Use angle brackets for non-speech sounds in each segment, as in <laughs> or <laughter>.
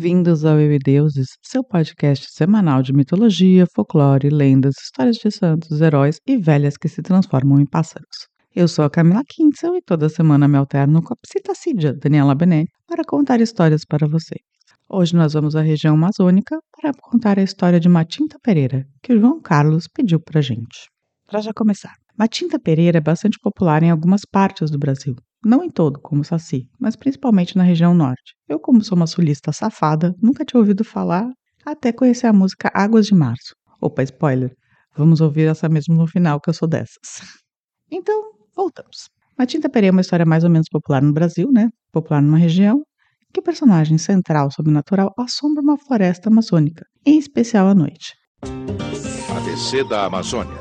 Bem-vindos ao Eu e Deuses, seu podcast semanal de mitologia, folclore, lendas, histórias de santos, heróis e velhas que se transformam em pássaros. Eu sou a Camila Kinsel e toda semana me alterno com a psitacídia Daniela Benetti para contar histórias para você. Hoje nós vamos à região amazônica para contar a história de Matinta Pereira, que o João Carlos pediu para gente. Para já começar, Matinta Pereira é bastante popular em algumas partes do Brasil, não em todo, como Saci, mas principalmente na região norte. Eu, como sou uma sulista safada, nunca tinha ouvido falar até conhecer a música Águas de Março. Opa, spoiler. Vamos ouvir essa mesmo no final, que eu sou dessas. <laughs> Então, voltamos. Matinta Pereira é uma história mais ou menos popular no Brasil, né? Popular numa região que o personagem central sobrenatural assombra uma floresta amazônica, em especial à noite. ABC da Amazônia.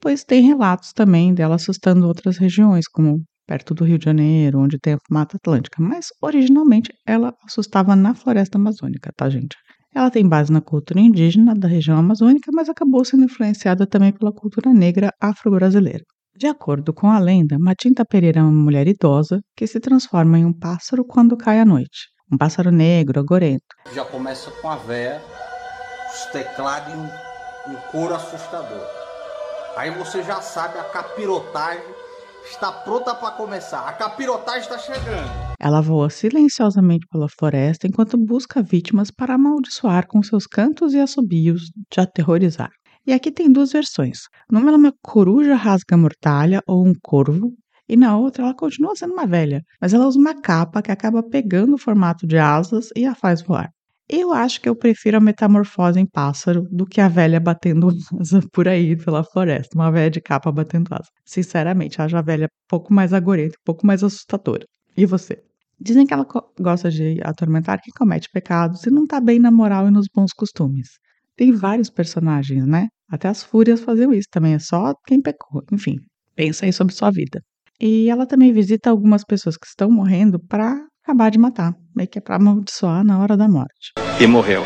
Pois tem relatos também dela assustando outras regiões, como perto do Rio de Janeiro, onde tem a Mata Atlântica, mas originalmente ela assustava na floresta amazônica, tá, gente? Ela tem base na cultura indígena da região amazônica, mas acabou sendo influenciada também pela cultura negra afro-brasileira. De acordo com a lenda, Matinta Pereira é uma mulher idosa que se transforma em um pássaro quando cai à noite. Um pássaro negro, agorento. Já começa com a véia, os teclados e um, um coro assustador. Aí você já sabe a capirotagem está pronta para começar. A capirotagem está chegando. Ela voa silenciosamente pela floresta enquanto busca vítimas para amaldiçoar com seus cantos e assobios de aterrorizar. E aqui tem duas versões. Numa ela é uma coruja rasga-mortalha ou um corvo, e na outra ela continua sendo uma velha, mas ela usa uma capa que acaba pegando o formato de asas e a faz voar. Eu acho que eu prefiro a metamorfose em pássaro do que a velha batendo asa por aí pela floresta. Uma velha de capa batendo asa. Sinceramente, acho a velha um pouco mais agorenta, um pouco mais assustadora. E você? Dizem que ela gosta de atormentar quem comete pecados e não tá bem na moral e nos bons costumes. Tem vários personagens, né? Até as fúrias faziam isso também, é só quem pecou. Enfim, pensa aí sobre sua vida. E ela também visita algumas pessoas que estão morrendo para acabar de matar, meio que é para amaldiçoar na hora da morte. E morreu.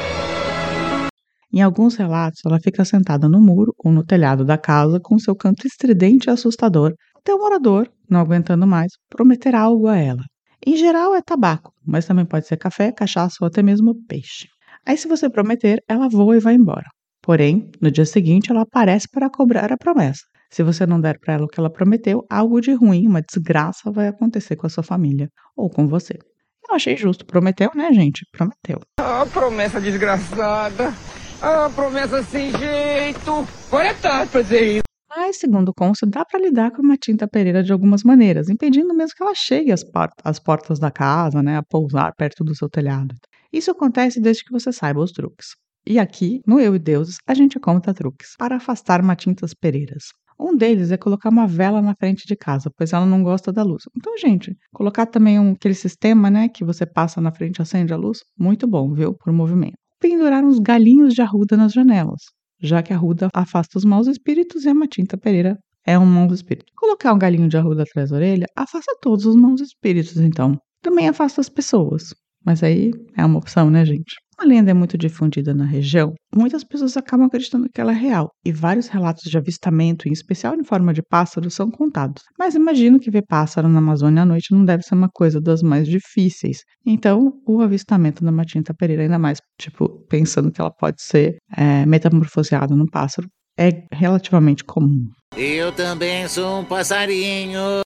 Em alguns relatos, ela fica sentada no muro ou no telhado da casa com seu canto estridente e assustador, até o morador, não aguentando mais, prometer algo a ela. Em geral é tabaco, mas também pode ser café, cachaça ou até mesmo peixe. Aí, se você prometer, ela voa e vai embora. Porém, no dia seguinte, ela aparece para cobrar a promessa. Se você não der para ela o que ela prometeu, algo de ruim, uma desgraça vai acontecer com a sua família ou com você. Eu achei justo. Prometeu, né, gente? Prometeu. Ah, promessa desgraçada. Ah, promessa sem jeito. Agora é tarde pra dizer isso. Mas, segundo o cônsul, dá para lidar com uma tinta pereira de algumas maneiras, impedindo mesmo que ela chegue às, às portas da casa, né, a pousar perto do seu telhado. Isso acontece desde que você saiba os truques. E aqui, no Eu e Deuses, a gente conta truques para afastar matintas pereiras. Um deles é colocar uma vela na frente de casa, pois ela não gosta da luz. Então, gente, colocar também um, aquele sistema, né, que você passa na frente e acende a luz, muito bom, viu, por movimento. Pendurar uns galinhos de arruda nas janelas, já que a arruda afasta os maus espíritos e a Matinta Pereira é um mau espírito. Colocar um galinho de arruda atrás da orelha afasta todos os maus espíritos, então. Também afasta as pessoas. Mas aí é uma opção, né, gente? A lenda é muito difundida na região, muitas pessoas acabam acreditando que ela é real, e vários relatos de avistamento, em especial em forma de pássaro, são contados. Mas imagino que ver pássaro na Amazônia à noite não deve ser uma coisa das mais difíceis. Então, o avistamento da Matinta Pereira, ainda mais, tipo, pensando que ela pode ser é, metamorfoseada num pássaro, é relativamente comum. Eu também sou um passarinho.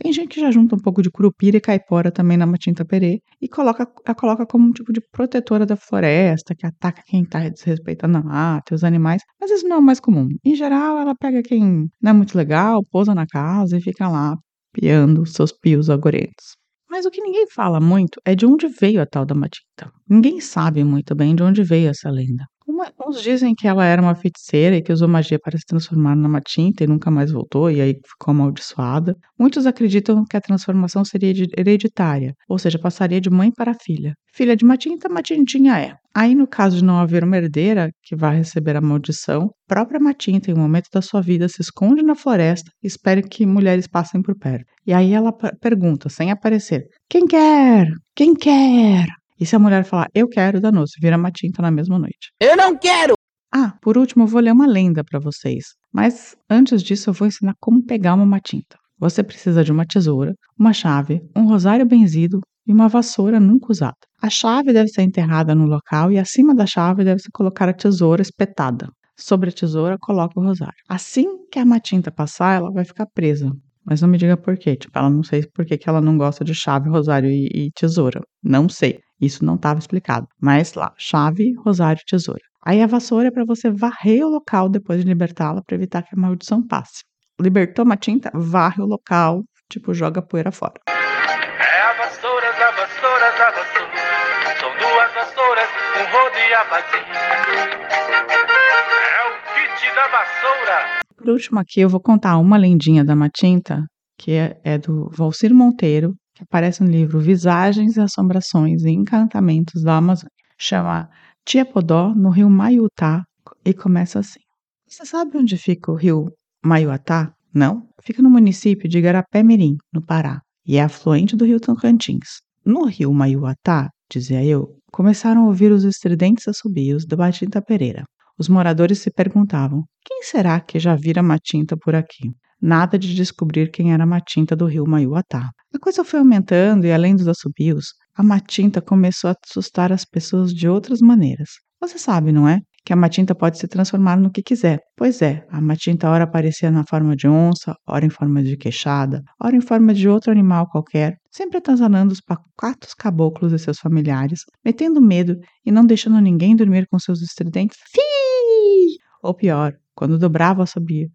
Tem gente que já junta um pouco de curupira e caipora também na matinta perê e coloca, a coloca como um tipo de protetora da floresta, que ataca quem está desrespeitando a mata e os animais, mas isso não é o mais comum. Em geral, ela pega quem não é muito legal, pousa na casa e fica lá piando seus pios agorentos. Mas o que ninguém fala muito é de onde veio a tal da matinta. Ninguém sabe muito bem de onde veio essa lenda. Uma, uns dizem que ela era uma feiticeira e que usou magia para se transformar numa tinta e nunca mais voltou, e aí ficou amaldiçoada. Muitos acreditam que a transformação seria hereditária, ou seja, passaria de mãe para filha. Filha de uma tinta, Matintinha é. Aí, no caso de não haver uma herdeira que vai receber a maldição, própria Matinta, em um momento da sua vida, se esconde na floresta e espera que mulheres passem por perto. E aí ela pergunta, sem aparecer: Quem quer? Quem quer? E se a mulher falar, eu quero, danou-se, vira uma tinta na mesma noite. Eu não quero! Ah, por último, eu vou ler uma lenda para vocês. Mas antes disso, eu vou ensinar como pegar uma matinta. Você precisa de uma tesoura, uma chave, um rosário benzido e uma vassoura nunca usada. A chave deve ser enterrada no local e acima da chave deve-se colocar a tesoura espetada. Sobre a tesoura, coloca o rosário. Assim que a matinta passar, ela vai ficar presa. Mas não me diga por quê. Tipo, ela não sei por que, ela não gosta de chave, rosário e, e tesoura. Não sei. Isso não estava explicado. Mas lá, chave, rosário tesoura. Aí a vassoura é para você varrer o local depois de libertá-la para evitar que a maldição passe. Libertou uma tinta, varre o local, tipo, joga a poeira fora. É a vassoura, a vassoura, a vassoura. São duas vassouras, um rodo e a vasilha. É o kit da vassoura. Por último aqui, eu vou contar uma lendinha da Matinta, que é, é do Valcir Monteiro, que aparece no livro Visagens e Assombrações e Encantamentos da Amazônia. Chama Tia Podó, no rio Maiutá, e começa assim. Você sabe onde fica o rio Maiuatá? Não? Fica no município de Igarapé-Mirim, no Pará, e é afluente do rio Tocantins. No rio Maiuatá, dizia eu, começaram a ouvir os estridentes assobios da Matinta Pereira. Os moradores se perguntavam: quem será que já vira Matinta por aqui? Nada de descobrir quem era a Matinta do rio Maiuatá. A coisa foi aumentando e, além dos assobios, a Matinta começou a assustar as pessoas de outras maneiras. Você sabe, não é? Que a Matinta pode se transformar no que quiser. Pois é, a Matinta ora aparecia na forma de onça, ora em forma de queixada, ora em forma de outro animal qualquer, sempre atazanando os pacatos caboclos e seus familiares, metendo medo e não deixando ninguém dormir com seus estridentes. Fii! Ou pior, quando dobrava o assobio.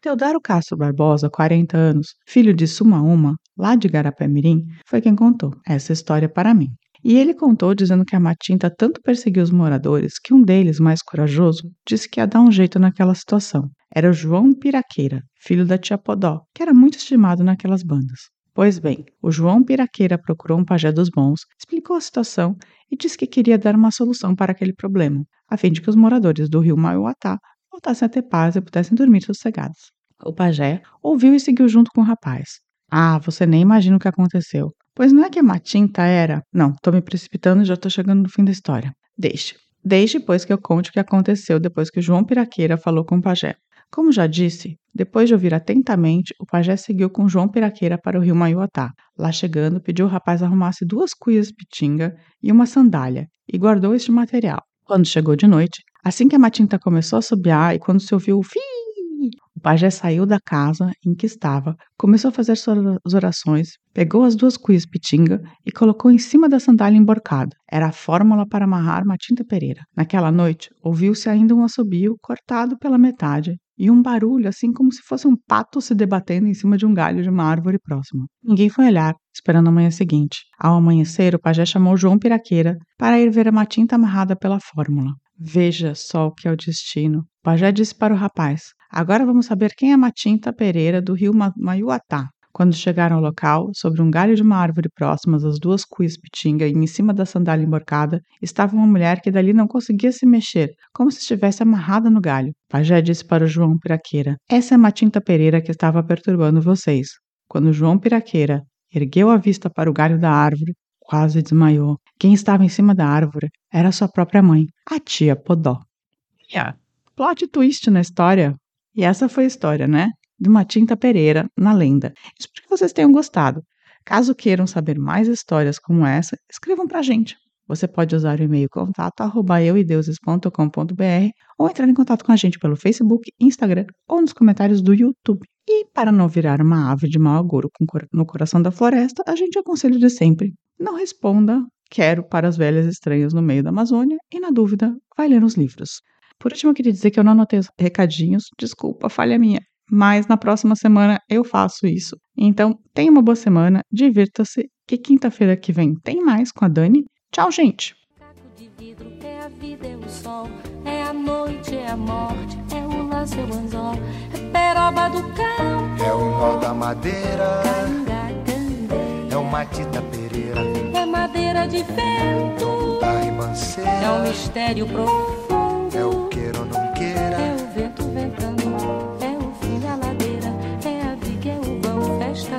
Teodoro Castro Barbosa, 40 anos, filho de Sumaúma, lá de Garapé-Mirim, foi quem contou essa história para mim. E ele contou dizendo que a Matinta tanto perseguiu os moradores que um deles, mais corajoso, disse que ia dar um jeito naquela situação. Era o João Piraqueira, filho da tia Podó, que era muito estimado naquelas bandas. Pois bem, o João Piraqueira procurou um pajé dos bons, explicou a situação e disse que queria dar uma solução para aquele problema, a fim de que os moradores do rio Maiuatá voltassem a ter paz e pudessem dormir sossegados. O pajé ouviu e seguiu junto com o rapaz. Ah, você nem imagina o que aconteceu. Pois não é que a Matinta era. Não, tô me precipitando e já tô chegando no fim da história. Deixe. Deixe, pois, que eu conte o que aconteceu depois que o João Piraqueira falou com o pajé. Como já disse, depois de ouvir atentamente, o pajé seguiu com João Piraqueira para o rio Maiuatá. Lá chegando, pediu ao rapaz arrumasse duas cuias pitinga e uma sandália, e guardou este material. Quando chegou de noite, assim que a Matinta começou a subiar e quando se ouviu o fi o pajé saiu da casa em que estava, começou a fazer suas orações, pegou as duas cuias pitinga e colocou em cima da sandália emborcada. Era a fórmula para amarrar Matinta Pereira. Naquela noite, ouviu-se ainda um assobio cortado pela metade e um barulho assim como se fosse um pato se debatendo em cima de um galho de uma árvore próxima. Ninguém foi olhar, esperando a manhã seguinte. Ao amanhecer, o pajé chamou João Piraqueira para ir ver a Matinta amarrada pela fórmula. Veja só o que é o destino. Pajé disse para o rapaz: Agora vamos saber quem é Matinta Pereira do rio Maiuatá. Quando chegaram ao local, sobre um galho de uma árvore próximas às duas cuias pitinga e em cima da sandália emborcada, estava uma mulher que dali não conseguia se mexer, como se estivesse amarrada no galho. Pajé disse para o João Piraqueira: Essa é Matinta Pereira que estava perturbando vocês. Quando João Piraqueira ergueu a vista para o galho da árvore, quase desmaiou. Quem estava em cima da árvore era sua própria mãe, a tia Podó. Yeah. Plot twist na história. E essa foi a história, né? De Matinta Pereira, na lenda. Espero que vocês tenham gostado. Caso queiram saber mais histórias como essa, escrevam pra gente. Você pode usar o e-mail contato arroba euideuses.com.br ou entrar em contato com a gente pelo Facebook, Instagram ou nos comentários do YouTube. E para não virar uma ave de mau agouro no coração da floresta, a gente aconselha de sempre: não responda quero para as velhas estranhas no meio da Amazônia e, na dúvida, vai ler os livros. Por último, eu queria dizer que eu não anotei os recadinhos, desculpa, falha minha. Mas na próxima semana eu faço isso. Então, tenha uma boa semana, divirta-se, que quinta-feira que vem tem mais com a Dani. Tchau, gente! É a vida, é o sol, é a noite, é a morte, é o laço, é o anzol, é peroba do campo, É o nó da madeira, é o Matita Pereira, é madeira de vento, é um ribanceira, mistério profundo, é o